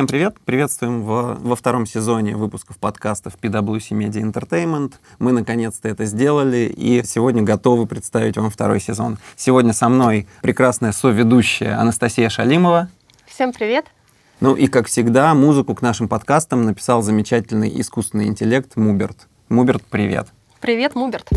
Всем привет! Приветствуем в, во втором сезоне выпусков подкастов PwC Media Entertainment. Мы наконец-то это сделали и сегодня готовы представить вам второй сезон. Сегодня со мной прекрасная соведущая Анастасия Шалимова. Всем привет! Ну и, как всегда, музыку к нашим подкастам написал замечательный искусственный интеллект Муберт. Муберт, привет! Привет, Муберт!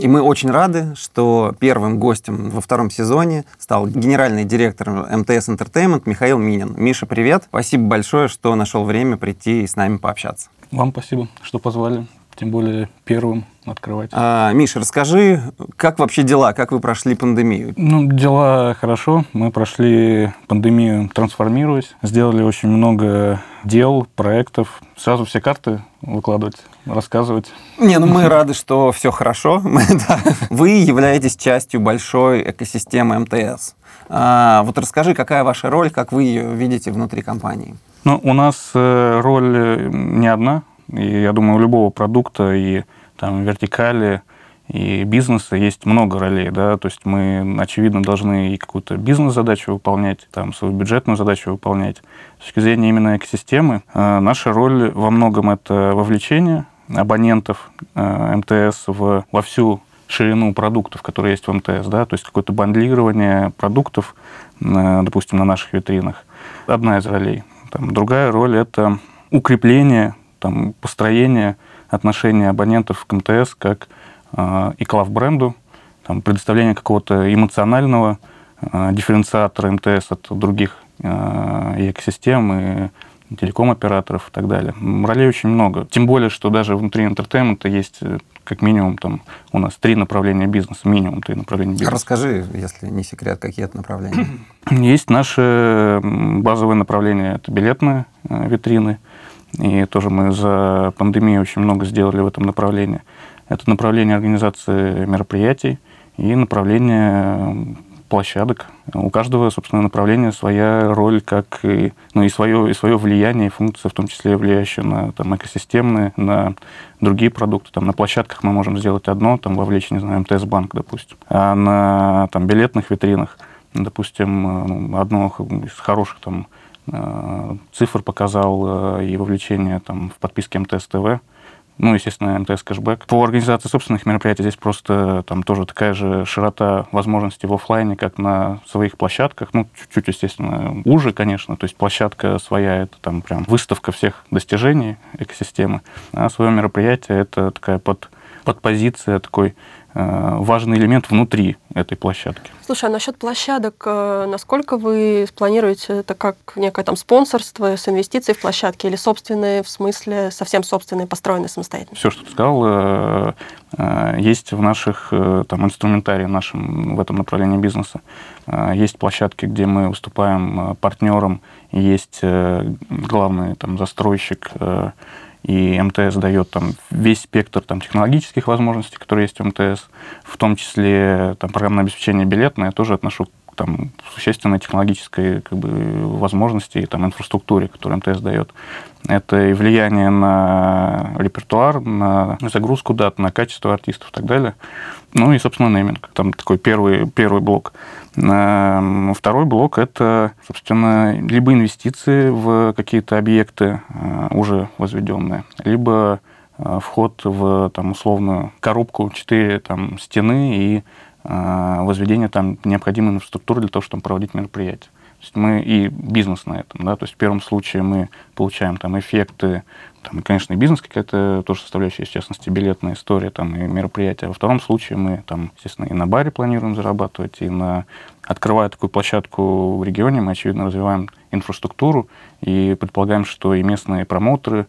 И мы очень рады, что первым гостем во втором сезоне стал генеральный директор МТС Entertainment Михаил Минин. Миша, привет. Спасибо большое, что нашел время прийти и с нами пообщаться. Вам спасибо, что позвали, тем более первым открывать. А, Миша, расскажи, как вообще дела, как вы прошли пандемию? Ну, дела хорошо. Мы прошли пандемию, трансформируясь, сделали очень много дел, проектов. Сразу все карты выкладывать, рассказывать. Не, ну мы рады, что все хорошо. Вы являетесь частью большой экосистемы МТС. А, вот расскажи, какая ваша роль, как вы ее видите внутри компании? Ну, у нас э, роль э, не одна. И я думаю, у любого продукта и там вертикали и бизнеса есть много ролей, да, то есть мы, очевидно, должны и какую-то бизнес-задачу выполнять, там, свою бюджетную задачу выполнять. С точки зрения именно экосистемы, э, наша роль во многом это вовлечение абонентов э, МТС в, во всю ширину продуктов, которые есть в МТС, да, то есть какое-то бандлирование продуктов, э, допустим, на наших витринах. Одна из ролей. Там, другая роль – это укрепление, там, построение отношения абонентов к МТС как э, и к love-бренду, там, предоставление какого-то эмоционального э, дифференциатора МТС от других э, экосистем, и телеком-операторов и так далее. Ролей очень много. Тем более, что даже внутри entertainment а есть э, как минимум там у нас три направления бизнеса, минимум три направления бизнеса. Расскажи, если не секрет, какие это направления. Есть наши базовые направления, это билетные э, витрины, и тоже мы за пандемию очень много сделали в этом направлении. Это направление организации мероприятий и направление площадок. У каждого, собственно, направления своя роль, как и, ну, и, свое, и свое влияние, и функция, в том числе влияющая на там, экосистемные, на другие продукты. Там, на площадках мы можем сделать одно, там, вовлечь, не знаю, МТС-банк, допустим. А на там, билетных витринах, допустим, ну, одно из хороших там, Э, цифр показал э, и вовлечение там, в подписке МТС ТВ, ну, естественно, МТС кэшбэк. По организации собственных мероприятий здесь просто там тоже такая же широта возможностей в офлайне, как на своих площадках. Ну, чуть-чуть, естественно, уже, конечно. То есть площадка своя — это там прям выставка всех достижений экосистемы, а свое мероприятие — это такая под, подпозиция такой Э, важный элемент внутри этой площадки. Слушай, а насчет площадок, э, насколько вы планируете это как некое там спонсорство с инвестицией в площадки или собственные, в смысле совсем собственные, построенные самостоятельно? Все, что ты сказал, э, есть в наших там, инструментарии нашем в этом направлении бизнеса. Есть площадки, где мы выступаем партнером, есть главный там, застройщик и МТС дает там весь спектр там, технологических возможностей, которые есть в МТС, в том числе там, программное обеспечение билетное, я тоже отношу к там, существенной технологической как бы, возможности и там, инфраструктуре, которую МТС дает. Это и влияние на репертуар, на загрузку дат, на качество артистов и так далее. Ну и, собственно, нейминг. Там такой первый, первый блок. Эм, второй блок – это, собственно, либо инвестиции в какие-то объекты э, уже возведенные, либо э, вход в там, условную коробку, четыре там, стены и э, возведение там необходимой инфраструктуры для того, чтобы проводить мероприятия. То есть мы и бизнес на этом, да, то есть в первом случае мы получаем там эффекты, там, конечно, и бизнес какая-то тоже составляющая, в частности, билетная история, там, и мероприятия. Во втором случае мы там, естественно, и на баре планируем зарабатывать, и на открывая такую площадку в регионе, мы, очевидно, развиваем инфраструктуру и предполагаем, что и местные промоутеры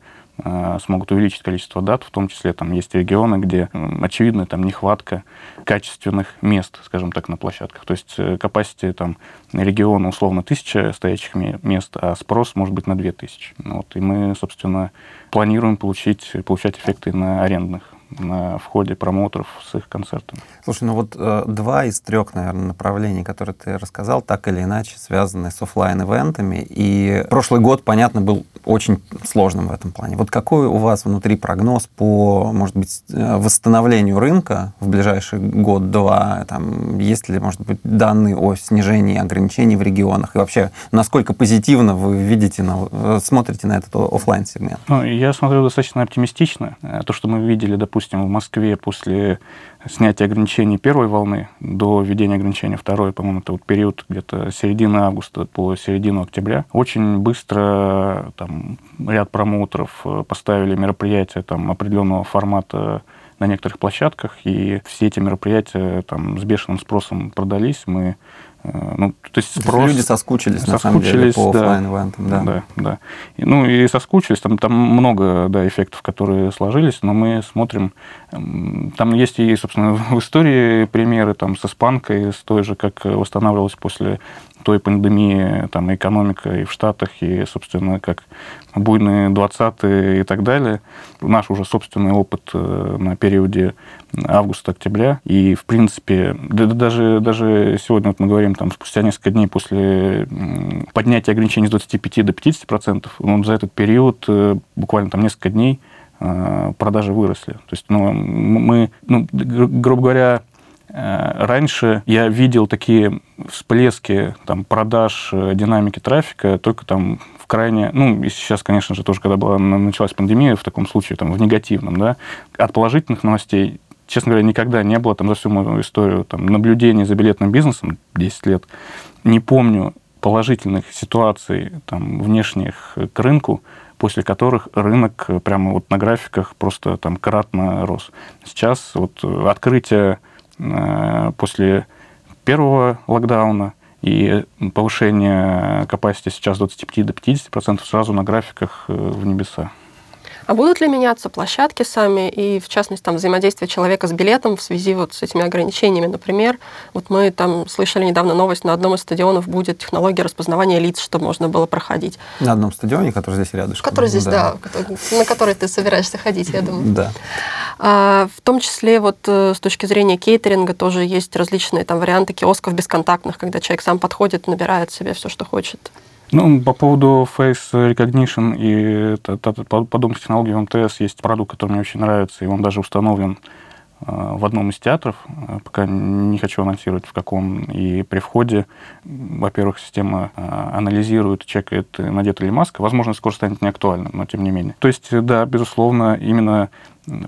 смогут увеличить количество дат, в том числе там есть регионы, где очевидно там нехватка качественных мест, скажем так, на площадках. То есть capacity там региона условно тысяча стоячих мест, а спрос может быть на две тысячи. Вот, и мы, собственно, планируем получить, получать эффекты на арендных на входе промоутеров с их концертами. Слушай, ну вот э, два из трех, наверное, направлений, которые ты рассказал, так или иначе связаны с офлайн ивентами И прошлый год, понятно, был очень сложным в этом плане. Вот какой у вас внутри прогноз по, может быть, э, восстановлению рынка в ближайший год-два? Там, есть ли, может быть, данные о снижении ограничений в регионах? И вообще, насколько позитивно вы видите, на, э, смотрите на этот офлайн сегмент Ну, я смотрю достаточно оптимистично. Э, то, что мы видели, допустим, в Москве после снятия ограничений первой волны до введения ограничений второй, по-моему, это вот период где-то середины августа по середину октября, очень быстро там, ряд промоутеров э, поставили мероприятия там, определенного формата на некоторых площадках, и все эти мероприятия там с бешеным спросом продались. Мы ну, то есть спрос... Люди соскучились, на самом деле, по да, офлайн-ивентам. Да. да, да. И, ну, и соскучились. Там, там много да, эффектов, которые сложились, но мы смотрим... Там есть и, собственно, в истории примеры там, с испанкой, с той же, как восстанавливалась после той пандемии, там, экономика и в Штатах, и, собственно, как буйные 20-е и так далее. Наш уже собственный опыт э, на периоде августа-октября. И, в принципе, да, даже, даже сегодня вот мы говорим, там, спустя несколько дней после поднятия ограничений с 25 до 50 процентов, ну, за этот период, э, буквально там несколько дней, э, продажи выросли. То есть, ну, мы, ну, грубо говоря, раньше я видел такие всплески там, продаж, э, динамики трафика только там в крайне... Ну, и сейчас, конечно же, тоже, когда была, началась пандемия, в таком случае, там, в негативном, да, от положительных новостей честно говоря, никогда не было там за всю мою историю там, наблюдений за билетным бизнесом 10 лет. Не помню положительных ситуаций там, внешних к рынку, после которых рынок прямо вот на графиках просто там кратно рос. Сейчас вот открытие Э, после первого локдауна и повышение capacity сейчас с 25 до 50% сразу на графиках э, в небеса. А будут ли меняться площадки сами и, в частности, там, взаимодействие человека с билетом в связи вот с этими ограничениями? Например, вот мы там слышали недавно новость, на одном из стадионов будет технология распознавания лиц, чтобы можно было проходить. На одном стадионе, который здесь рядышком. Который здесь, да, да на который ты собираешься ходить, я думаю. Да. А, в том числе вот э, с точки зрения кейтеринга тоже есть различные там варианты киосков бесконтактных, когда человек сам подходит, набирает себе все, что хочет. Ну, по поводу Face Recognition и подобных технологий в МТС есть продукт, который мне очень нравится, и он даже установлен э, в одном из театров, э, пока не хочу анонсировать в каком, и при входе, во-первых, система э, анализирует, чекает, надета ли маска, возможно, скоро станет неактуальным, но тем не менее. То есть, да, безусловно, именно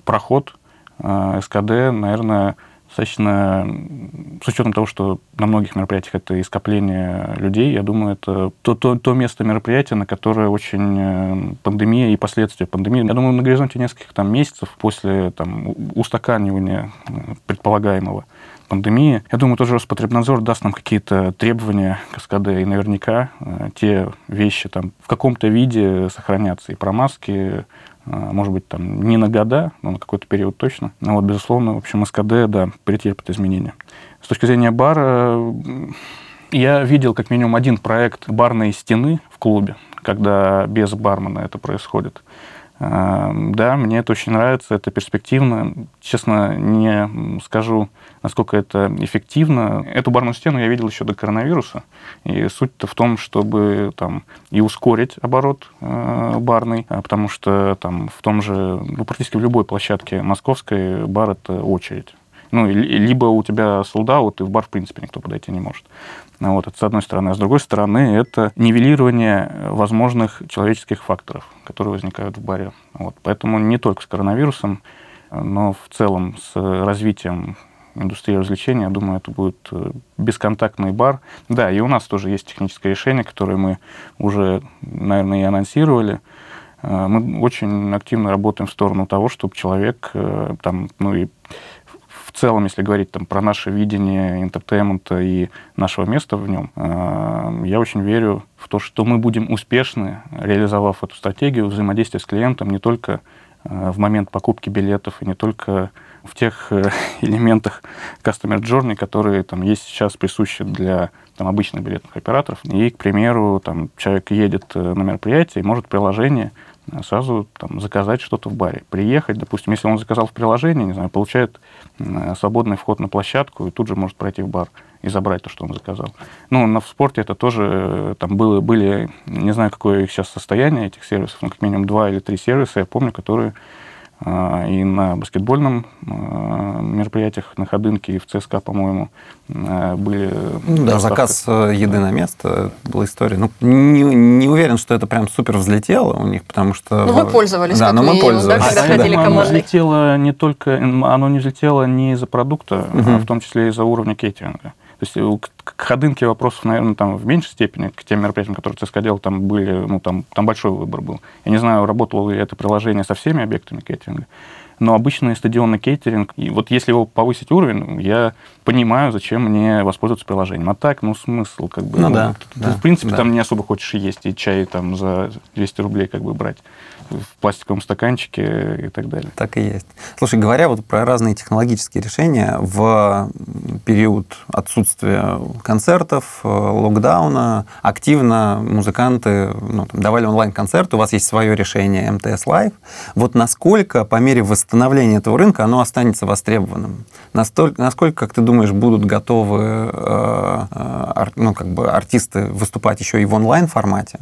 проход СКД, наверное, достаточно, с учетом того, что на многих мероприятиях это скопление людей, я думаю, это то, то, то место мероприятия, на которое очень э, пандемия и последствия пандемии. Я думаю, на горизонте нескольких там, месяцев после там, устаканивания э, предполагаемого пандемии. Я думаю, тоже Роспотребнадзор даст нам какие-то требования к СКД, и наверняка э, те вещи там в каком-то виде сохранятся. И про маски, может быть, там не на года, но на какой-то период точно. Но вот, безусловно, в общем, СКД, да, претерпит изменения. С точки зрения бара, я видел как минимум один проект барной стены в клубе, когда без бармена это происходит. Да, мне это очень нравится, это перспективно. Честно, не скажу, насколько это эффективно. Эту барную стену я видел еще до коронавируса. И суть-то в том, чтобы там и ускорить оборот э, барный, а потому что там в том же, ну, практически в любой площадке московской бар — это очередь. Ну, либо у тебя солдат, и в бар, в принципе, никто подойти не может. Ну, вот, это с одной стороны. А с другой стороны, это нивелирование возможных человеческих факторов, которые возникают в баре. Вот. Поэтому не только с коронавирусом, но в целом с развитием индустрии развлечений, я думаю, это будет э, бесконтактный бар. Да, и у нас тоже есть техническое решение, которое мы уже, наверное, и анонсировали. Э, мы очень активно работаем в сторону того, чтобы человек э, там, ну и целом, если говорить там, про наше видение entertainment а и нашего места в нем, э, я очень верю в то, что мы будем успешны, реализовав эту стратегию взаимодействия с клиентом не только э, в момент покупки билетов и не только в тех э, элементах Customer Journey, которые там есть сейчас присущи для там, обычных билетных операторов. И, к примеру, там, человек едет на мероприятие и может приложение сразу там, заказать что-то в баре. Приехать, допустим, если он заказал в приложении, не знаю, получает свободный вход на площадку и тут же может пройти в бар и забрать то, что он заказал. Ну, на в спорте это тоже, э, там было, были, не знаю, какое их сейчас состояние, этих сервисов, но как минимум два или три сервиса, я помню, которые и на баскетбольном а, мероприятиях на Ходынке и в ЦСКА, по-моему, а, были... Ну, да, заказ э, еды на место была история. Ну, не, не уверен, что это прям супер взлетело у них, потому что... Ну, мы пользовались, да, но мы пользовались. Да, когда а, ходили Оно взлетело не только... Оно не взлетело не из-за продукта, угу. а в том числе из-за уровня кейтеринга. То есть к ходынке вопросов, наверное, там в меньшей степени, к тем мероприятиям, которые ЦСКА делал, там были, ну, там, там большой выбор был. Я не знаю, работало ли это приложение со всеми объектами кейтеринга, но обычный стадионный кейтеринг, и вот если его повысить уровень, я понимаю, зачем мне воспользоваться приложением. А так, ну, смысл, как бы, ну, ну да, ты, да, в принципе, да. там не особо хочешь есть и чай там за 200 рублей как бы брать в пластиковом стаканчике и так далее. Так и есть. Слушай, говоря вот про разные технологические решения, в период отсутствия концертов, э, локдауна, активно музыканты ну, там, давали онлайн-концерты, у вас есть свое решение МТС Live. Вот насколько по мере восстановления этого рынка оно останется востребованным? Настолько, насколько, как ты думаешь, будут готовы э, э, ну, как бы артисты выступать еще и в онлайн-формате?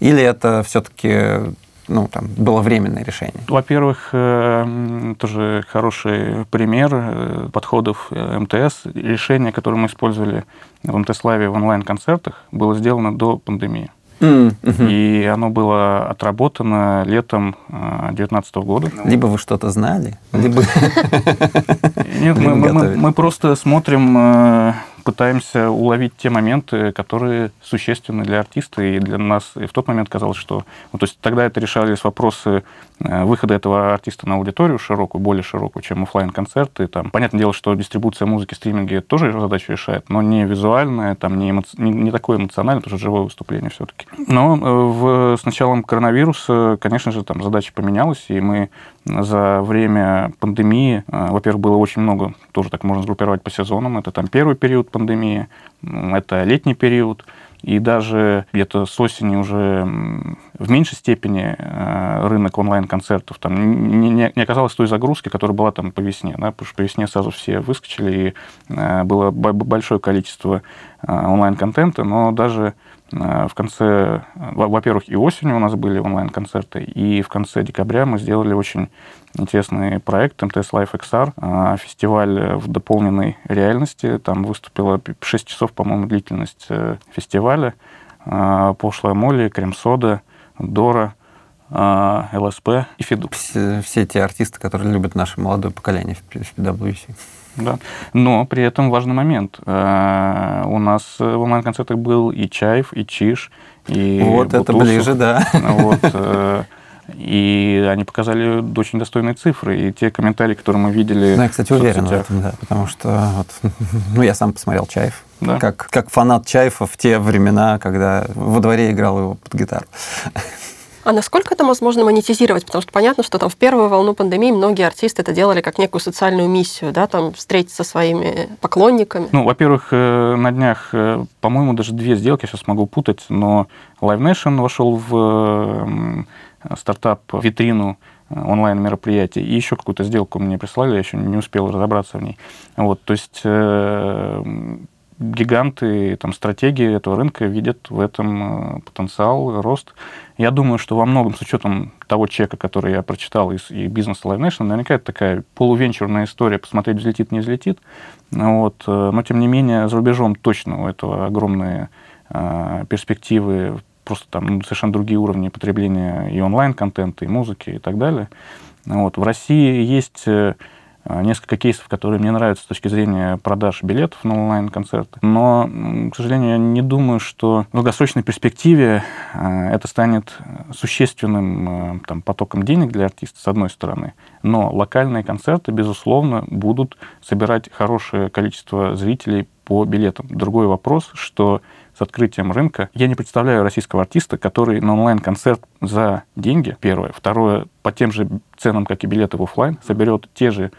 Или это все-таки ну, там, было временное решение? Во-первых, э, тоже хороший пример э, подходов э, МТС. Решение, которое мы использовали в МТС-лайве в онлайн-концертах, было сделано до пандемии. Mm-hmm. И оно было отработано летом 2019 года. Либо вы что-то знали, либо... Нет, мы, мы, мы просто смотрим пытаемся уловить те моменты, которые существенны для артиста и для нас. И в тот момент казалось, что... Ну, то есть тогда это решались вопросы э, выхода этого артиста на аудиторию широкую, более широкую, чем офлайн концерты Там, понятное дело, что дистрибуция музыки, стриминги тоже задачу решает, но не визуальная, там, не, эмоци... не, не такое эмоциональное, потому что живое выступление все-таки. Но э, в, с началом коронавируса, конечно же, там задача поменялась, и мы за время пандемии, э, во-первых, было очень много, тоже так можно сгруппировать по сезонам, это там первый период пандемии, это летний период, и даже где-то с осени уже в меньшей степени э, рынок онлайн-концертов там не, не, не оказалось той загрузки, которая была там по весне. Да, потому что по весне сразу все выскочили, и э, было большое количество онлайн-контента, но даже в конце, во-первых, и осенью у нас были онлайн-концерты, и в конце декабря мы сделали очень интересный проект МТС Life XR, а, фестиваль в дополненной реальности. Там выступило 6 часов, по-моему, длительность э, фестиваля. Пошлая Молли, Крем-сода, Дора, ЛСП и Фиду. Все, все те артисты, которые любят наше молодое поколение в PWC. Да. Но при этом важный момент. Э, у нас в онлайн-концертах был и Чаев, и Чиш, и Вот Бутусов. это ближе, да. Вот, э, и они показали очень достойные цифры. И те комментарии, которые мы видели... Ну, я, кстати, уверен в этом, да. Потому что вот, ну, я сам посмотрел Чаев. Да. Как, как фанат Чаева в те времена, когда во дворе играл его под гитару. А насколько это возможно монетизировать? Потому что понятно, что там в первую волну пандемии многие артисты это делали как некую социальную миссию, да, там встретиться со своими поклонниками. Ну, во-первых, э, на днях, э, по-моему, даже две сделки, сейчас могу путать, но Live Nation вошел в э, онлайн-мероприятий, и еще какую-то сделку мне прислали, я еще не успел разобраться в ней. Вот, то есть э, гиганты, там, стратегии этого рынка видят в этом потенциал, рост. Я думаю, что во многом, с учетом того чека, который я прочитал из и бизнеса Live Nation, наверняка это такая полувенчурная история, посмотреть, взлетит, не взлетит. Вот. Э, но, тем не менее, за рубежом точно у этого огромные э, перспективы просто там ну, совершенно другие уровни потребления и онлайн-контента, и музыки, и так далее. Вот. В России есть э, несколько кейсов, которые мне нравятся с точки зрения продаж билетов на онлайн-концерты. Но, к сожалению, я не думаю, что в долгосрочной перспективе э, это станет существенным э, там, потоком денег для артиста, с одной стороны. Но локальные концерты, безусловно, будут собирать хорошее количество зрителей по билетам. Другой вопрос, что с открытием рынка. Я не представляю российского артиста, который на онлайн-концерт за деньги, первое. Второе, по тем же ценам, как и билеты в офлайн, соберет те же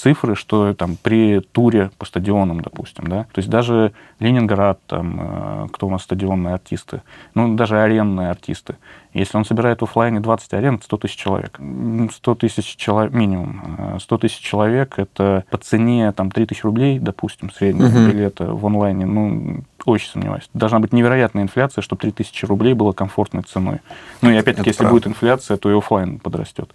цифры, что там при туре по стадионам, допустим, да, то есть даже Ленинград, там, кто у нас стадионные артисты, ну, даже аренные артисты, если он собирает в офлайне 20 арен, 100 тысяч человек. 100 тысяч человек минимум. 100 тысяч человек — это по цене там, 3 тысячи рублей, допустим, среднего uh-huh. билета в онлайне. Ну, очень сомневаюсь. Должна быть невероятная инфляция, чтобы 3 тысячи рублей было комфортной ценой. Ну и опять-таки, это если правда. будет инфляция, то и офлайн подрастет.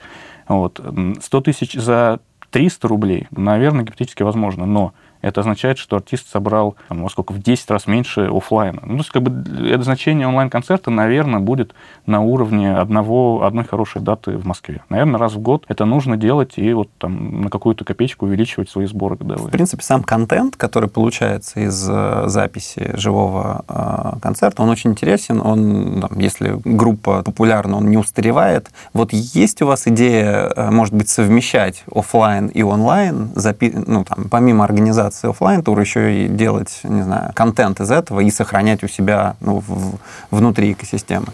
Вот. 100 тысяч за 300 рублей, наверное, гипотетически возможно, но это означает, что артист собрал там, во сколько, в 10 раз меньше офлайна. Ну, то есть, как бы, это значение онлайн-концерта, наверное, будет на уровне одного, одной хорошей даты в Москве. Наверное, раз в год это нужно делать и вот там на какую-то копеечку увеличивать свои сборы годовые. В принципе, сам контент, который получается из э, записи живого э, концерта, он очень интересен. Он, там, если группа популярна, он не устаревает. Вот есть у вас идея, э, может быть, совмещать офлайн и онлайн, запи- ну, там, помимо организации организации офлайн тур еще и делать, не знаю, контент из этого и сохранять у себя ну, в, внутри экосистемы.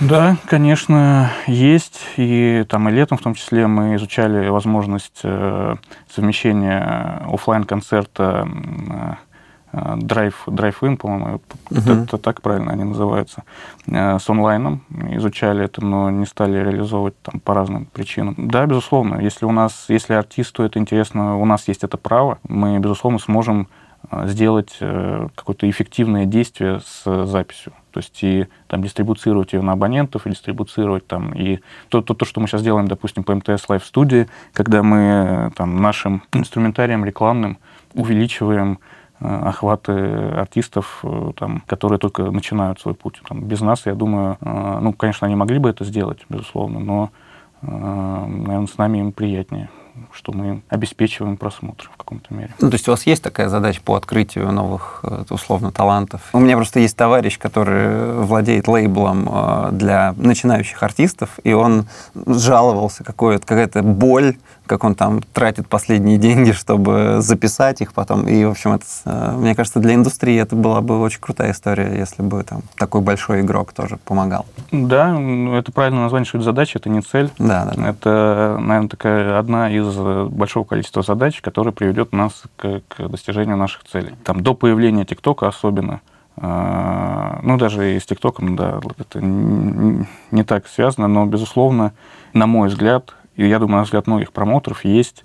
Да, конечно, есть. И там и летом в том числе мы изучали возможность э, совмещения офлайн концерта э, drive, drive-in, по-моему, uh-huh. это, так правильно они называются, э, с онлайном. Изучали это, но не стали реализовывать там по разным причинам. Да, безусловно, если у нас, если артисту это интересно, у нас есть это право, мы, безусловно, сможем э, сделать э, какое-то эффективное действие с записью. То есть и там дистрибуцировать ее на абонентов, и дистрибуцировать там и то, то, то, что мы сейчас делаем, допустим, по МТС Live студии, когда мы там нашим инструментарием рекламным увеличиваем охваты артистов, э, там, которые только начинают свой путь. Там, без нас, я думаю, э, ну, конечно, они могли бы это сделать, безусловно, но, наверное, с нами им приятнее что мы обеспечиваем просмотр в каком-то мере. Ну, то есть у вас есть такая задача по открытию новых, условно, талантов? У меня просто есть товарищ, который владеет лейблом для начинающих артистов, и он жаловался, какая-то боль как он там тратит последние деньги, чтобы записать их потом. И, в общем, это, э, мне кажется, для индустрии это была бы очень крутая история, если бы там такой большой игрок тоже помогал. Да, это правильно название, что это задача, это не цель. Да, да. Это, наверное, такая одна из большого количества задач, которая приведет нас к, к достижению наших целей. Там до появления ТикТока особенно, э, ну, даже и с ТикТоком, да, это не так связано, но, безусловно, на мой взгляд, и я думаю, на взгляд многих промоутеров, есть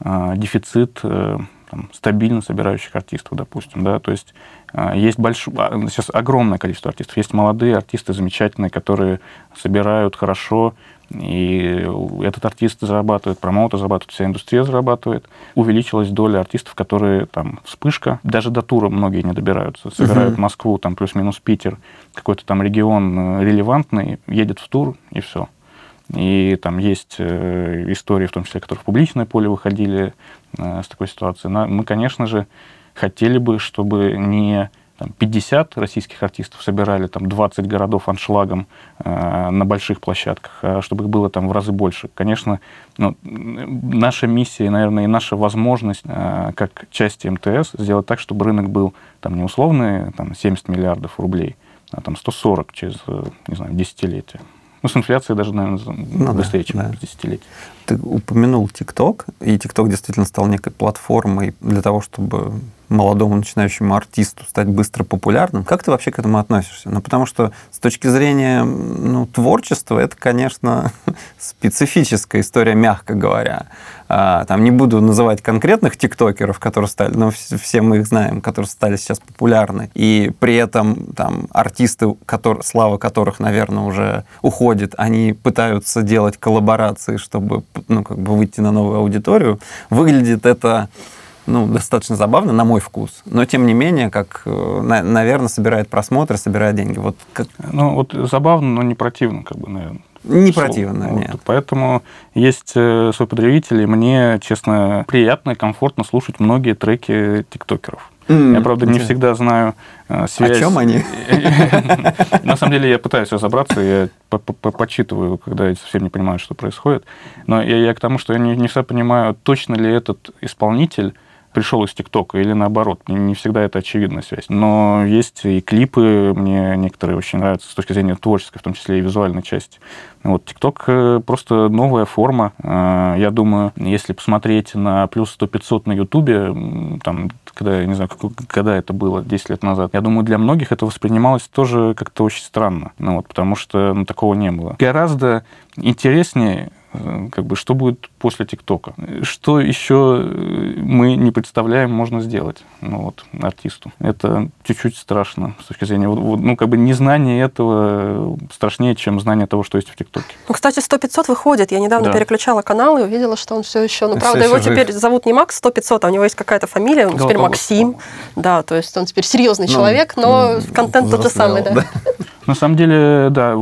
э, дефицит э, там, стабильно собирающих артистов, допустим, да, то есть э, есть большое, а, сейчас огромное количество артистов, есть молодые артисты замечательные, которые собирают хорошо, и этот артист зарабатывает, промоутер зарабатывает, вся индустрия зарабатывает. Увеличилась доля артистов, которые там вспышка, даже до тура многие не добираются, собирают uh-huh. Москву, там плюс-минус Питер, какой-то там регион релевантный, едет в тур и все. И там есть э, истории, в том числе, которые в публичное поле выходили э, с такой ситуацией. Мы, конечно же, хотели бы, чтобы не там, 50 российских артистов собирали там 20 городов аншлагом э, на больших площадках, а чтобы их было там в разы больше. Конечно, ну, наша миссия, наверное, и наша возможность э, как части МТС сделать так, чтобы рынок был там не условные там, 70 миллиардов рублей, а там 140 через, э, не знаю, десятилетия. Ну, с инфляцией даже, наверное, ну, быстрее, да, чем да. десятилетие. Ты упомянул ТикТок, и ТикТок действительно стал некой платформой для того, чтобы молодому начинающему артисту стать быстро популярным. Как ты вообще к этому относишься? Ну, потому что с точки зрения ну, творчества это, конечно, специфическая история, мягко говоря. А, там не буду называть конкретных тиктокеров, которые стали, но все мы их знаем, которые стали сейчас популярны. И при этом там артисты, которые, слава которых, наверное, уже уходит, они пытаются делать коллаборации, чтобы ну, как бы выйти на новую аудиторию. Выглядит это ну, достаточно забавно, на мой вкус. Но, тем не менее, как, э, наверное, собирает просмотры, собирает деньги. Вот как... Ну, вот забавно, но не противно, как бы, наверное. Не противно, вот. нет. Поэтому есть э, свой потребитель, и мне, честно, приятно и комфортно слушать многие треки тиктокеров. Mm, я, правда, не всегда знаю э, связь. О чем они? На самом деле я пытаюсь разобраться, я почитываю, когда я совсем не понимаю, что происходит. Но я, к тому, что я не, не всегда понимаю, точно ли этот исполнитель пришел из ТикТока или наоборот. Не всегда это очевидная связь. Но есть и клипы, мне некоторые очень нравятся с точки зрения творческой, в том числе и визуальной части. Вот ТикТок э, просто новая форма. Э, я думаю, если посмотреть на плюс 100-500 на Ютубе, там, когда, я не знаю, когда это было, 10 лет назад, я думаю, для многих это воспринималось тоже как-то очень странно. Ну, вот, потому что ну, такого не было. Гораздо интереснее Э, как бы, что будет после ТикТока. Что еще э, мы не представляем, можно сделать ну, вот, артисту. Это чуть-чуть страшно с точки зрения... Ну, как бы незнание этого страшнее, чем знание того, что есть в ТикТоке. Ну, кстати, 100-500 выходит. Я недавно да. переключала канал и увидела, что он все еще... Ну, правда, его жив. теперь зовут не Макс 100-500, а у него есть какая-то фамилия, он теперь Максим. Да, то есть он теперь серьезный ну, человек, но контент тот же самый, да. На самом деле, да,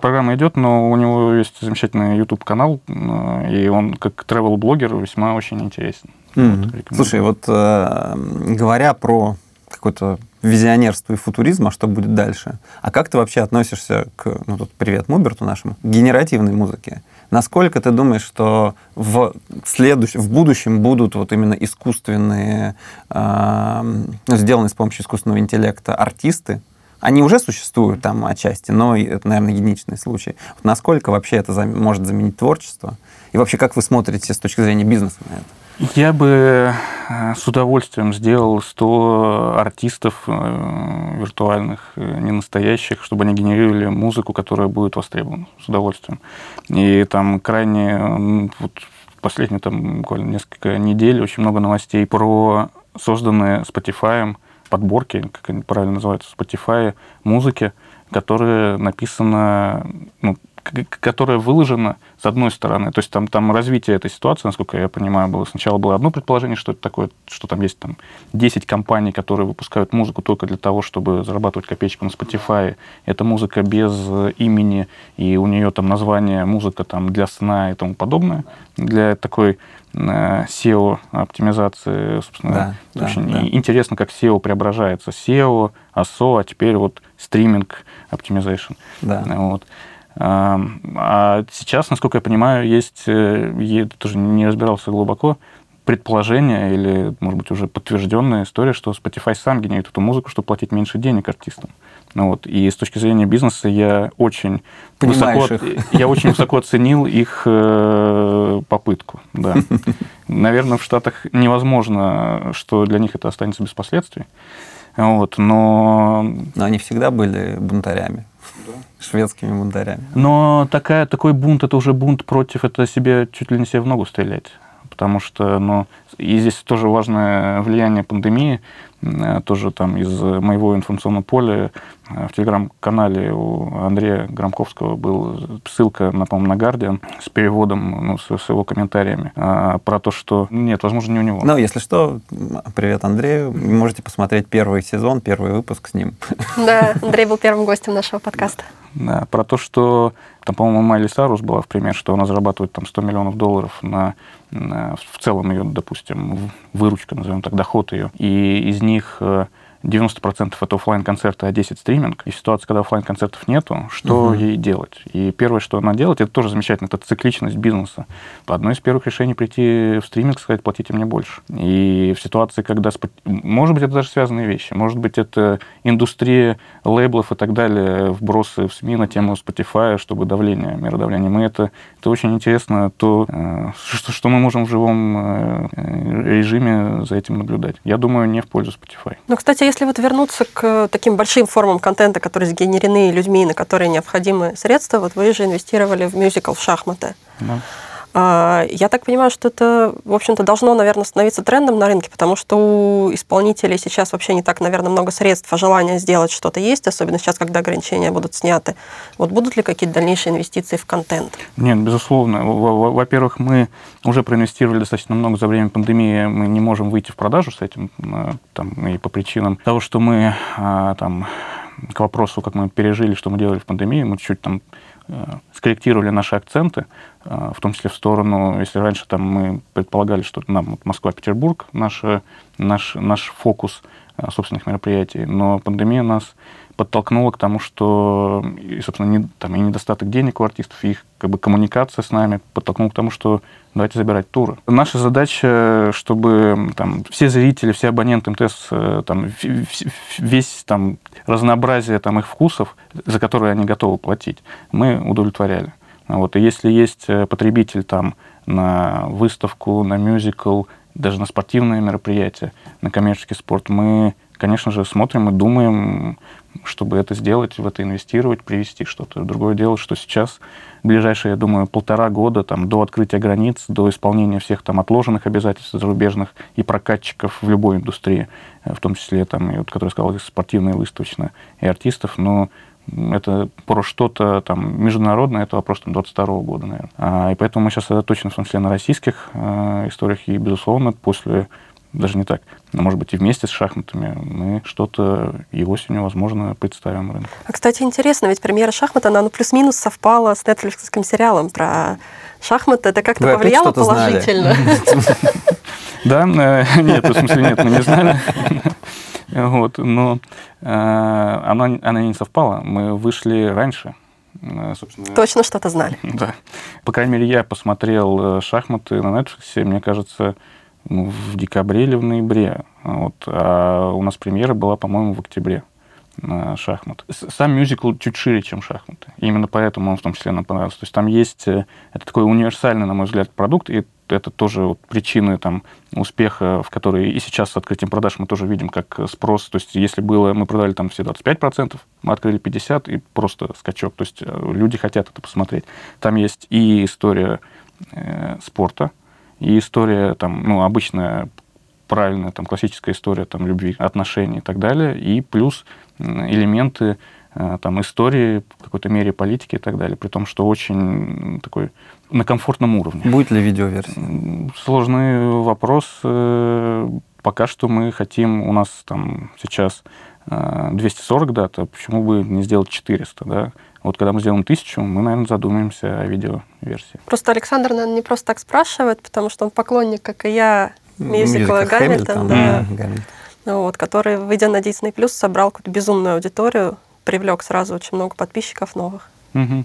программа идет, но у него есть замечательный YouTube-канал, э, и он как travel-блогер весьма очень интересен. Mm-hmm. Вот, Слушай, вот э, говоря про какое-то визионерство и футуризм, а что будет дальше? А как ты вообще относишься к, ну тут привет Муберту нашему, генеративной музыке? Насколько ты думаешь, что в, следующем, в будущем будут вот именно искусственные, э, сделанные с помощью искусственного интеллекта артисты, они уже существуют там отчасти, но это, наверное, единичный случай. Вот насколько вообще это зам может заменить творчество? И вообще, как вы смотрите с точки зрения бизнеса на это? Я бы э, с удовольствием сделал 100 артистов э, виртуальных, э, не настоящих, чтобы они генерировали музыку, которая будет востребована. С удовольствием. И там крайне... Вот, последние там буквально несколько недель очень много новостей про созданные Spotify подборки, как они правильно называются, Spotify, музыки, которая написана, ну, которая выложена с одной стороны. То есть там, там развитие этой ситуации, насколько я понимаю, было. Сначала было одно предположение, что это такое, что там есть там 10 компаний, которые выпускают музыку только для того, чтобы зарабатывать копеечку на Spotify. Это музыка без имени, и у нее там название музыка там для сна и тому подобное. Для такой SEO-оптимизации, собственно. Да, очень да, интересно, как SEO преображается. SEO, ASO, а теперь вот стриминг optimization. Да. Вот. А сейчас, насколько я понимаю, есть, э, я тоже не разбирался глубоко, предположение или, может быть, уже подтвержденная история, что Spotify сам генерирует эту музыку, чтобы платить меньше денег артистам. Ну, вот. И с точки зрения бизнеса я очень высоко, я очень высоко оценил их э, попытку. Да. Наверное, в Штатах невозможно, что для них это останется без последствий. Вот, но... но они всегда были бунтарями. Да. Шведскими бунтарями. Но такая, такой бунт, это уже бунт против, это себе чуть ли не себе в ногу стрелять потому что, ну, и здесь тоже важное влияние пандемии, э, тоже там из моего информационного поля э, в телеграм-канале у Андрея Громковского был ссылка, на, по-моему, на Guardian с переводом, ну, с, с его комментариями а, про то, что нет, возможно, не у него. Ну, если что, привет Андрею. Можете посмотреть первый сезон, первый выпуск с ним. Да, Андрей был первым гостем нашего подкаста. Да, про то, что там, по-моему, Майли Сарус была в пример, что она зарабатывает там 100 миллионов долларов на, на в целом ее, допустим, выручка, назовем так, доход ее. И из них э, 90% это офлайн концерты а 10 стриминг. И ситуация, когда офлайн концертов нету, что угу. ей делать? И первое, что она делает, это тоже замечательно, это цикличность бизнеса. Одно из первых решений прийти в стриминг, сказать, платите мне больше. И в ситуации, когда... Может быть, это даже связанные вещи. Может быть, это индустрия лейблов и так далее, вбросы в СМИ на тему Spotify, чтобы давление, меродавление. Мы это, это очень интересно, то, э, что, что мы можем в живом э, режиме за этим наблюдать. Я думаю, не в пользу Spotify. Ну, кстати, если вот вернуться к таким большим формам контента, которые сгенерены людьми, на которые необходимы средства, вот вы же инвестировали в мюзикл, в шахматы. Да. А, я так понимаю, что это, в общем-то, должно, наверное, становиться трендом на рынке, потому что у исполнителей сейчас вообще не так, наверное, много средств, а желание сделать что-то есть, особенно сейчас, когда ограничения будут сняты. Вот будут ли какие-то дальнейшие инвестиции в контент? Нет, безусловно. Во-первых, мы уже проинвестировали достаточно много за время пандемии, мы не можем выйти в продажу с этим, э, там, и по причинам того, что мы а, там к вопросу, как мы пережили, что мы делали в пандемии, мы чуть-чуть там скорректировали наши акценты, э, в том числе в сторону, если раньше там мы предполагали, что нам вот Москва-Петербург наш, наш, наш фокус, собственных мероприятий. Но пандемия нас подтолкнуло к тому, что, и, собственно, не, там, и недостаток денег у артистов, и их как бы, коммуникация с нами подтолкнула к тому, что давайте забирать туры. Наша задача, чтобы там, все зрители, все абоненты МТС, э, там, весь там, разнообразие там, их вкусов, за которые они готовы платить, мы удовлетворяли. Вот. И если есть э, потребитель там, на выставку, на мюзикл, даже на спортивные мероприятия, на коммерческий спорт, мы, конечно же, смотрим и думаем, чтобы это сделать, в это инвестировать, привести что-то. Другое дело, что сейчас, ближайшие, я думаю, полтора года там, до открытия границ, до исполнения всех там, отложенных обязательств зарубежных и прокатчиков в любой индустрии, э, в том числе, там, и вот, который сказал, спортивные, выставочные, и артистов, но это про что-то там международное, это вопрос там 22 года, наверное. А, и поэтому мы сейчас сосредоточены в том числе на российских э, историях, и, безусловно, после даже не так, но, может быть, и вместе с шахматами мы что-то и осенью, возможно, представим рынку. А, кстати, интересно, ведь премьера шахмат, она ну, плюс-минус совпала с нетфликсским сериалом про шахматы. Это как-то повлияло положительно? Да, э, нет, в смысле нет, мы не знали. Вот, но э, она, она не совпала. Мы вышли раньше. Э, собственно, Точно что-то знали. Да. По крайней мере, я посмотрел шахматы на Netflix, мне кажется, в декабре или в ноябре. Вот. А у нас премьера была, по-моему, в октябре шахмат. Сам мюзикл чуть шире, чем шахматы. И именно поэтому он в том числе нам понравился. То есть там есть... Э, это такой универсальный, на мой взгляд, продукт, и это тоже вот причины там, успеха, в которой и сейчас с открытием продаж мы тоже видим как спрос. То есть если было, мы продали там все 25%, мы открыли 50% и просто скачок. То есть э, люди хотят это посмотреть. Там есть и история э, спорта, и история, там, ну, обычная правильная, там, классическая история там, любви, отношений и так далее, и плюс элементы э, там, истории, в какой-то мере политики и так далее, при том, что очень такой на комфортном уровне. Будет ли видеоверсия? Сложный вопрос. Э, пока что мы хотим, у нас там сейчас 240 э, дат, а почему бы не сделать 400, да? Вот когда мы сделаем тысячу, мы, наверное, задумаемся о видеоверсии. Просто Александр, наверное, не просто так спрашивает, потому что он поклонник, как и я, мюзикла Гамильтон, да, Гамильтон. Вот, который, выйдя на Disney+, собрал какую-то безумную аудиторию, привлек сразу очень много подписчиков новых. Угу.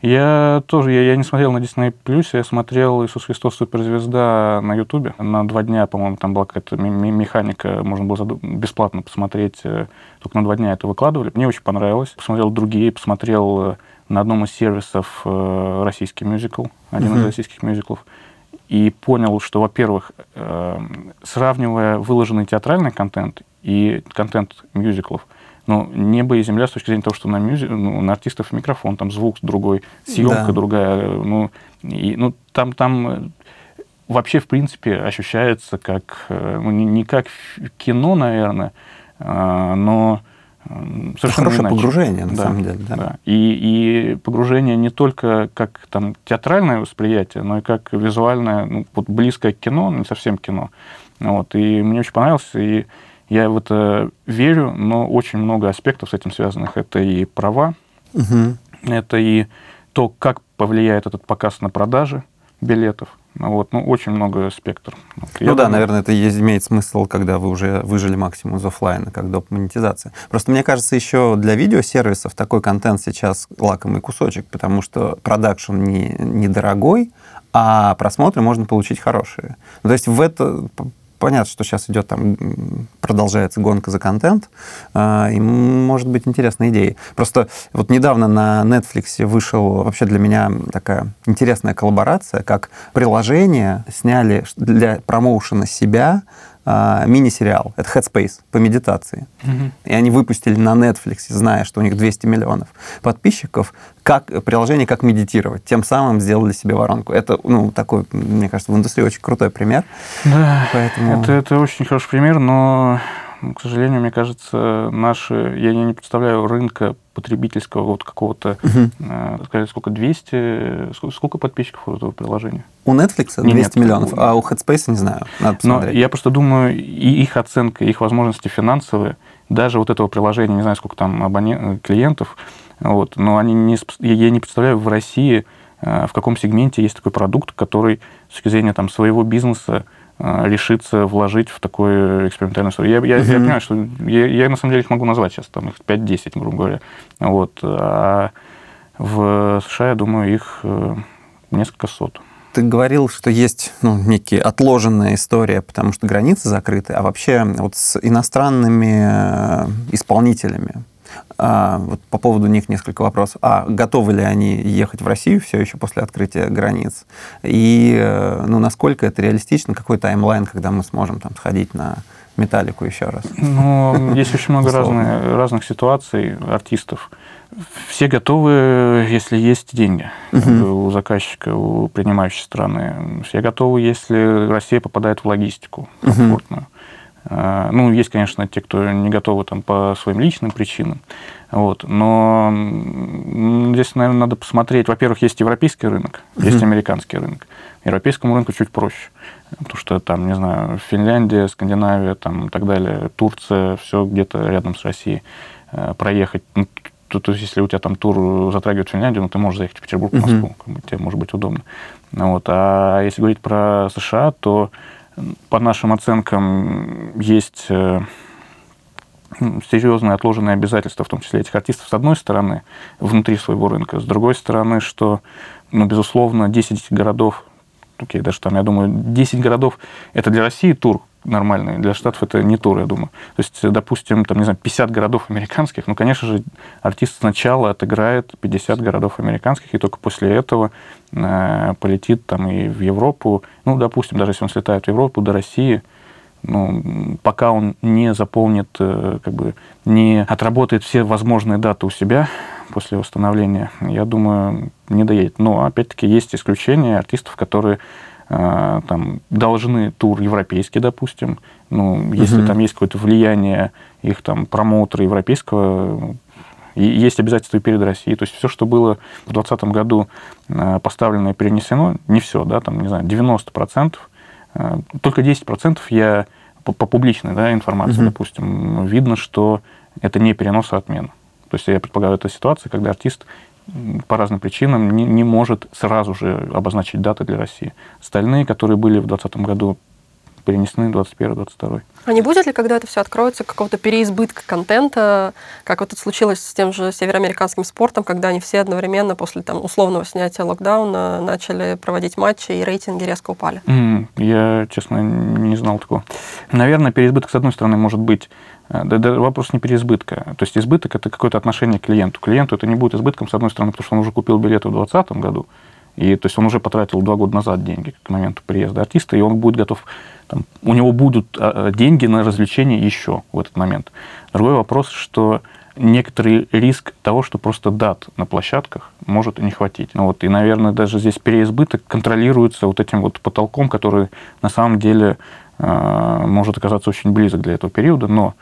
Я тоже, я, я не смотрел на Disney+, я смотрел «Иисус Христос суперзвезда» на Ютубе. На два дня, по-моему, там была какая-то механика, можно было бесплатно посмотреть, э, только на два дня это выкладывали. Мне очень понравилось. Посмотрел другие, посмотрел э, на одном из сервисов э, российский мюзикл, один uh-huh. из российских мюзиклов, и понял, что, во-первых, сравнивая выложенный театральный контент и контент мюзиклов – ну, небо и земля с точки зрения того, что на, мюзи... ну, на артистов микрофон, там звук другой, съемка да. другая. Ну, и, ну там, там э, вообще, в принципе, ощущается как, э, ну, не, не как кино, наверное, а, но совершенно Хорошее иначе. погружение, на да, самом деле. Да. Да. И, и погружение не только как там, театральное восприятие, но и как визуальное, ну, вот близкое к кино, не совсем кино. Вот. И мне очень понравилось. И я в это верю, но очень много аспектов с этим связанных. Это и права, угу. это и то, как повлияет этот показ на продажи билетов. Вот, ну, очень много спектр. Вот, ну да, думаю... наверное, это имеет смысл, когда вы уже выжили максимум из офлайна, как доп. монетизация. Просто мне кажется, еще для видеосервисов такой контент сейчас лакомый кусочек, потому что продакшн не, недорогой, а просмотры можно получить хорошие. Ну, то есть в это понятно, что сейчас идет там, продолжается гонка за контент, э, и может быть интересные идеи. Просто вот недавно на Netflix вышел вообще для меня такая интересная коллаборация, как приложение сняли для промоушена себя а, мини-сериал. Это Headspace по медитации. Угу. И они выпустили на Netflix, зная, что у них 200 миллионов подписчиков, как приложение «Как медитировать». Тем самым сделали себе воронку. Это, ну, такой, мне кажется, в индустрии очень крутой пример. Да, Поэтому... это, это очень хороший пример, но к сожалению, мне кажется, наши, я не представляю рынка потребительского вот какого-то, угу. э, сказать, сколько, 200, сколько, сколько подписчиков у этого приложения? У Netflix 200 нет, миллионов, а у Headspace не знаю, надо посмотреть. Но я просто думаю, и их оценка, их возможности финансовые, даже вот этого приложения, не знаю, сколько там абонент, клиентов, вот, но они не, я не представляю в России, э, в каком сегменте есть такой продукт, который с точки зрения там, своего бизнеса решиться вложить в такую экспериментальную историю. Я, я, uh-huh. я понимаю, что я, я на самом деле их могу назвать сейчас, там их 5-10, грубо говоря. Вот. А в США, я думаю, их несколько сот. Ты говорил, что есть ну, некие отложенная история, потому что границы закрыты, а вообще вот с иностранными исполнителями, а, вот по поводу них несколько вопросов. А готовы ли они ехать в Россию все еще после открытия границ? И э, ну, насколько это реалистично? Какой таймлайн, когда мы сможем там сходить на металлику еще раз? Ну, есть очень много разных, разных ситуаций артистов. Все готовы, если есть деньги угу. у заказчика, у принимающей страны. Все готовы, если Россия попадает в логистику комфортную. Угу. А, ну, есть, конечно, те, кто не готовы там по своим личным причинам. Вот. Но здесь, наверное, надо посмотреть. Во-первых, есть европейский рынок, mm-hmm. есть американский рынок. Европейскому рынку чуть проще. Потому что там, не знаю, Финляндия, Скандинавия там, и так далее, Турция, все где-то рядом с Россией э, проехать. Ну, то, то есть, если у тебя там тур затрагивает Финляндию, ну, ты можешь заехать в Петербург, в Москву, mm-hmm. как бы, тебе может быть удобно. Вот. А если говорить про США, то по нашим оценкам, есть э, серьезные отложенные обязательства, в том числе этих артистов, с одной стороны, внутри своего рынка, с другой стороны, что, ну, безусловно, 10 городов, окей, даже там, я думаю, 10 городов – это для России тур, нормальный. Для Штатов это не тур, я думаю. То есть, допустим, там, не знаю, 50 городов американских, ну, конечно же, артист сначала отыграет 50 городов американских, и только после этого э, полетит там и в Европу. Ну, допустим, даже если он слетает в Европу, до России, ну, пока он не заполнит, э, как бы, не отработает все возможные даты у себя после восстановления, я думаю, не доедет. Но, опять-таки, есть исключения артистов, которые там, должны тур европейский, допустим, ну, если угу. там есть какое-то влияние их там промоутера европейского, и есть обязательства перед Россией. То есть все, что было в 2020 году а, поставлено и перенесено, не все, да, там, не знаю, 90%, а, только 10% я по, по публичной да, информации, угу. допустим, видно, что это не перенос, а отмена. То есть я предполагаю, это ситуация, когда артист по разным причинам не, не может сразу же обозначить даты для России. Остальные, которые были в 2020 году перенесены 21-22. А не будет ли, когда это все откроется, какого-то переизбытка контента, как вот это случилось с тем же североамериканским спортом, когда они все одновременно после там, условного снятия локдауна начали проводить матчи, и рейтинги резко упали? Mm, я, честно, не знал такого. Наверное, переизбыток, с одной стороны, может быть вопрос не переизбытка. То есть избыток – это какое-то отношение к клиенту. Клиенту это не будет избытком, с одной стороны, потому что он уже купил билеты в 2020 году, и то есть он уже потратил два года назад деньги к моменту приезда артиста, и он будет готов, там, у него будут а, деньги на развлечения еще в этот момент. Другой вопрос, что некоторый риск того, что просто дат на площадках может не хватить. Ну, вот, и, наверное, даже здесь переизбыток контролируется вот этим вот потолком, который на самом деле э, может оказаться очень близок для этого периода. Но,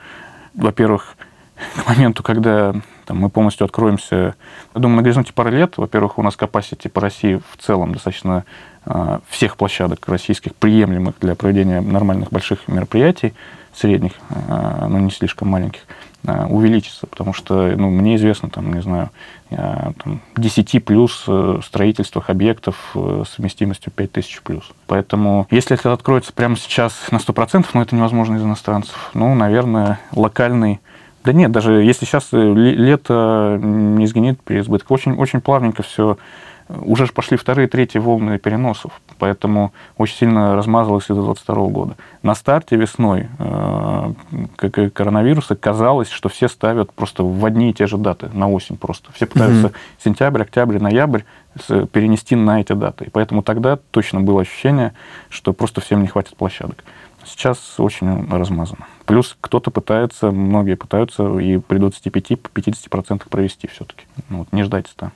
во-первых, к моменту, когда там, мы полностью откроемся, я думаю, на горизонте пары лет, во-первых, у нас capacity по России в целом достаточно э, всех площадок российских приемлемых для проведения нормальных больших мероприятий, средних, э, но не слишком маленьких, э, увеличится, потому что ну, мне известно, там, не знаю, э, там, 10 плюс э, строительствах объектов э, совместимостью 5000 плюс. Поэтому, если это откроется прямо сейчас на 100%, но это невозможно из иностранцев, ну, наверное, локальный да нет, даже если сейчас э, лето не сгинет переизбыток, очень, очень плавненько все. Уже пошли вторые, третьи волны переносов, поэтому очень сильно размазалось из-за 22 года. На старте весной э, коронавируса казалось, что все ставят просто в одни и те же даты, на осень просто. Все пытаются mm-hmm. сентябрь, октябрь, ноябрь перенести на эти даты. И поэтому тогда точно было ощущение, что просто всем не хватит площадок. Сейчас очень размазано. Плюс кто-то пытается, многие пытаются и при 25-50% провести все-таки. Ну, вот, не ждать там.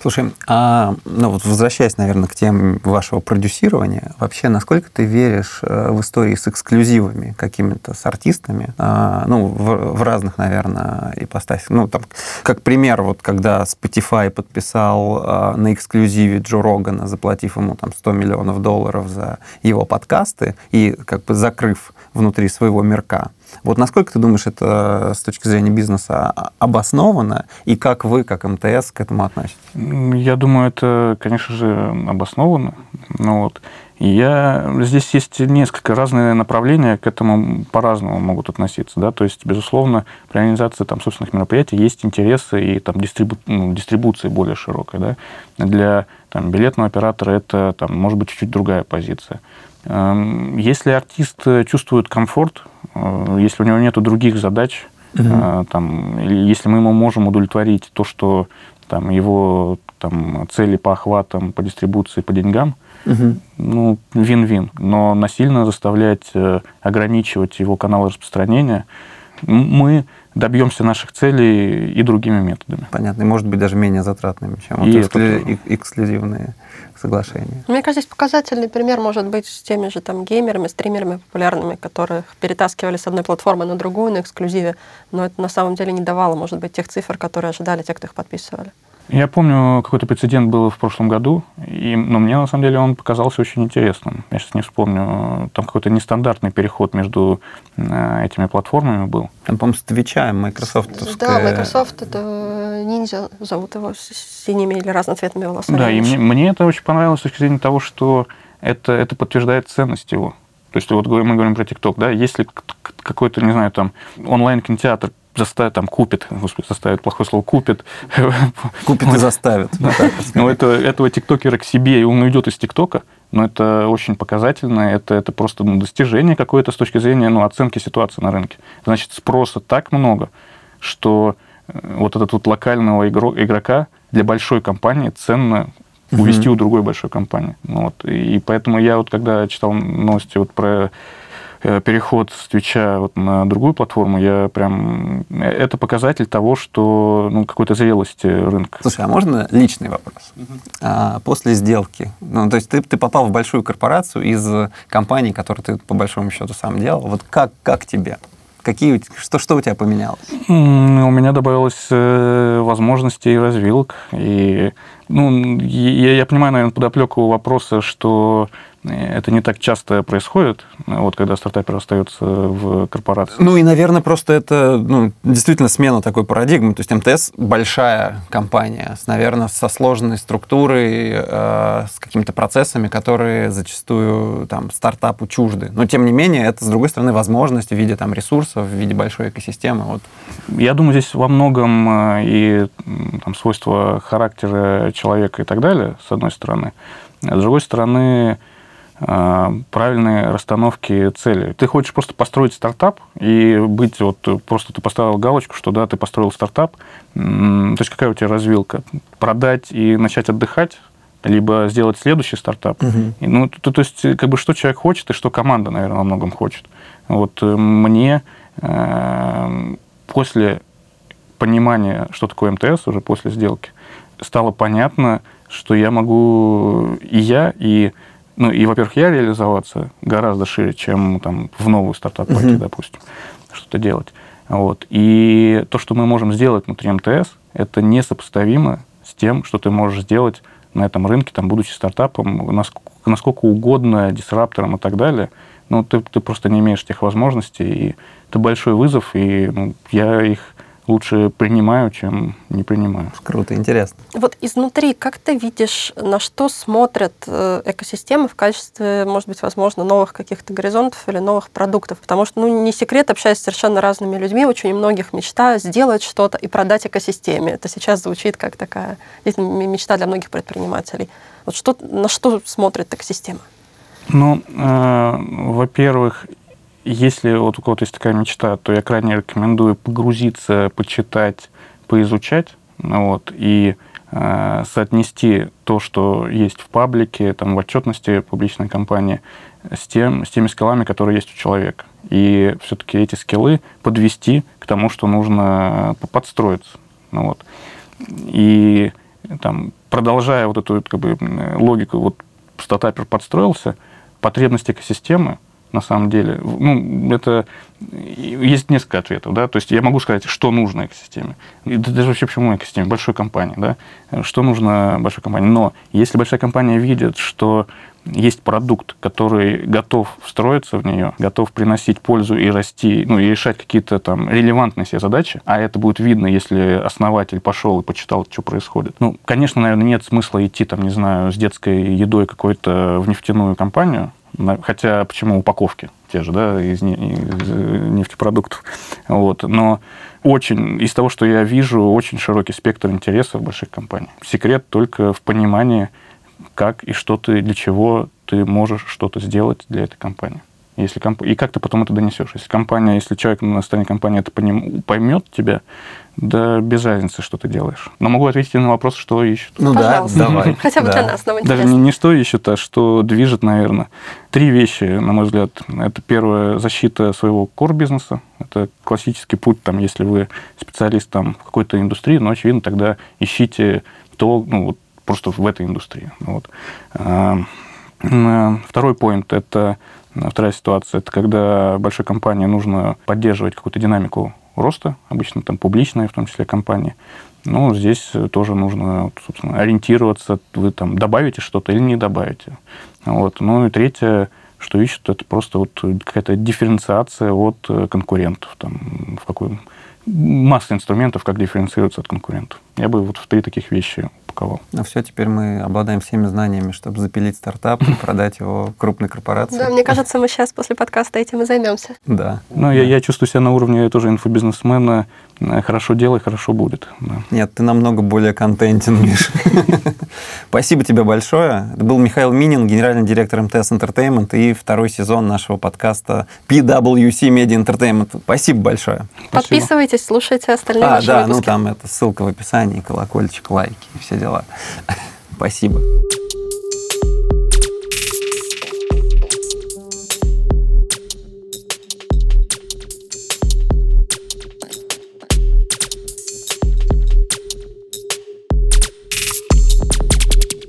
Слушай, а ну вот возвращаясь, наверное, к теме вашего продюсирования, вообще насколько ты веришь э, в истории с эксклюзивами какими-то, с артистами, а, ну, в, в разных, наверное, ипостасях? Ну, там, как пример, вот когда Spotify подписал а, на эксклюзиве Джо Рогана, заплатив ему там 100 миллионов долларов за его подкасты и как бы закрыв внутри своего мирка, вот насколько ты думаешь, это с точки зрения бизнеса обосновано, и как вы, как МТС, к этому относитесь? Я думаю, это, конечно же, обосновано. Но вот я, здесь есть несколько разные направления, к этому по-разному могут относиться. Да? То есть, безусловно, при организации там, собственных мероприятий есть интересы и там, дистрибу, ну, дистрибуция более широкая. Да? Для там, билетного оператора это там, может быть чуть-чуть другая позиция. Эм, если артист чувствует комфорт, э, если у него нет других задач, угу. там, если мы ему можем удовлетворить то, что там, его там, цели по охватам, по дистрибуции, по деньгам, угу. ну, вин-вин. Но насильно заставлять э, ограничивать его канал распространения, мы добьемся наших целей и другими методами. Понятно. И, может быть, даже менее затратными, чем вот эксклю... эксклюзивные соглашения. Мне кажется, здесь показательный пример может быть с теми же там геймерами, стримерами популярными, которых перетаскивали с одной платформы на другую на эксклюзиве, но это на самом деле не давало, может быть, тех цифр, которые ожидали те, кто их подписывали. Я помню, какой-то прецедент был в прошлом году, и, но мне, на самом деле, он показался очень интересным. Я сейчас не вспомню. Там какой-то нестандартный переход между э, этими платформами был. Там, по-моему, с Твича Microsoft. Да, Microsoft, это ниндзя зовут его, с синими или разноцветными волосами. Да, и мне, мне это очень понравилось с точки зрения того, что это, это подтверждает ценность его. То есть вот мы говорим про ТикТок, да, если какой-то, не знаю, там онлайн-кинотеатр заставит, там, купит, господи, заставит, плохое слово, купит. Купит и заставит. Ну, это, этого тиктокера к себе, и он уйдет из тиктока, но это очень показательно, это, это просто ну, достижение какое-то с точки зрения ну, оценки ситуации на рынке. Значит, спроса так много, что э, вот этот вот локального игрока для большой компании ценно увести у другой большой компании. Ну, вот. И поэтому я вот когда читал новости вот про переход с Твича вот на другую платформу, я прям... Э, это показатель того, что ну, какой-то зрелости рынка. Слушай, а можно личный вопрос? Угу. А, после сделки, ну, то есть ты, ты попал в большую корпорацию из компании, которую ты по большому счету сам делал. Вот как, как тебе? Какие, что, что у тебя поменялось? У меня добавилось э, возможностей и развилок. И, ну, я, я понимаю, наверное, подоплеку вопроса, что это не так часто происходит, вот когда стартапер остается в корпорации. Ну и, наверное, просто это ну, действительно смена такой парадигмы. То есть МТС большая компания, с, наверное, со сложной структурой, э, с какими-то процессами, которые зачастую там, стартапу чужды. Но, тем не менее, это, с другой стороны, возможность в виде там, ресурсов, в виде большой экосистемы. Вот. Я думаю, здесь во многом э, и там, свойства характера человека и так далее, с одной стороны. А с другой стороны, правильной расстановки цели. Ты хочешь просто построить стартап и быть вот просто ты поставил галочку, что да, ты построил стартап. То есть какая у тебя развилка? Продать и начать отдыхать, либо сделать следующий стартап. Угу. Ну, то, то есть как бы что человек хочет и что команда, наверное, во многом хочет. Вот э, мне э, после понимания, что такое МТС, уже после сделки, стало понятно, что я могу и я, и ну, и, во-первых, я реализоваться гораздо шире, чем там в новую стартап пойти, uh-huh. допустим, что-то делать. Вот. И то, что мы можем сделать внутри МТС, это несопоставимо с тем, что ты можешь сделать на этом рынке, там, будучи стартапом, насколько, насколько угодно, дисраптором и так далее. Но ты, ты просто не имеешь тех возможностей, и это большой вызов, и ну, я их лучше принимаю, чем не принимаю. Круто, интересно. Вот изнутри, как ты видишь, на что смотрят э, экосистемы в качестве, может быть, возможно, новых каких-то горизонтов или новых продуктов? Потому что, ну, не секрет, общаясь с совершенно разными людьми, очень многих мечта сделать что-то и продать экосистеме. Это сейчас звучит как такая мечта для многих предпринимателей. Вот что, на что смотрит экосистема? Ну, э, во-первых, если вот у кого-то есть такая мечта, то я крайне рекомендую погрузиться, почитать, поизучать, вот, и э, соотнести то, что есть в паблике, там, в отчетности публичной компании, с, тем, с теми скиллами, которые есть у человека. И все-таки эти скиллы подвести к тому, что нужно подстроиться. Ну, вот. И там, продолжая вот эту как бы, логику, вот стартапер подстроился, потребность экосистемы – на самом деле. Ну, это есть несколько ответов, да, то есть я могу сказать, что нужно экосистеме. Это даже вообще почему экосистеме, большой компании, да, что нужно большой компании. Но если большая компания видит, что есть продукт, который готов встроиться в нее, готов приносить пользу и расти, ну, и решать какие-то там релевантные себе задачи, а это будет видно, если основатель пошел и почитал, что происходит. Ну, конечно, наверное, нет смысла идти, там, не знаю, с детской едой какой-то в нефтяную компанию, хотя почему упаковки те же, да, из, из нефтепродуктов. Вот. Но очень, из того, что я вижу, очень широкий спектр интересов больших компаний. Секрет только в понимании, как и что ты, для чего ты можешь что-то сделать для этой компании. Если комп... И как ты потом это донесешь? Если компания, если человек на стороне компании это поним... поймет тебя, да без разницы, что ты делаешь. Но могу ответить на вопрос, что ищут. Ну Пожалуйста. да, давай. Хотя бы да. для нас, нам Даже не, не что ищут, а что движет, наверное. Три вещи, на мой взгляд. Это первое, защита своего кор-бизнеса. Это классический путь, там, если вы специалист там, в какой-то индустрии, но, очевидно, тогда ищите то, ну, вот, просто в этой индустрии. Вот. А, второй поинт – это Вторая ситуация – это когда большой компании нужно поддерживать какую-то динамику роста, обычно там публичные, в том числе компании. Ну, здесь тоже нужно, собственно, ориентироваться, вы там добавите что-то или не добавите. Вот. Ну и третье, что ищут, это просто вот какая-то дифференциация от конкурентов. Там, в какой масса инструментов, как дифференцироваться от конкурентов. Я бы вот в три таких вещи упаковал. Ну все, теперь мы обладаем всеми знаниями, чтобы запилить стартап и продать его крупной корпорации. Да, мне кажется, мы сейчас после подкаста этим и займемся. Да. Ну, я, я чувствую себя на уровне тоже инфобизнесмена. Хорошо делай, хорошо будет. Да. Нет, ты намного более контентен, Миш. Спасибо тебе большое. Это был Михаил Минин, генеральный директор МТС Entertainment и второй сезон нашего подкаста PWC Media Entertainment. Спасибо большое. Подписывайтесь, слушайте остальные а, да, ну там это ссылка в описании, колокольчик, лайки, все дела. Спасибо.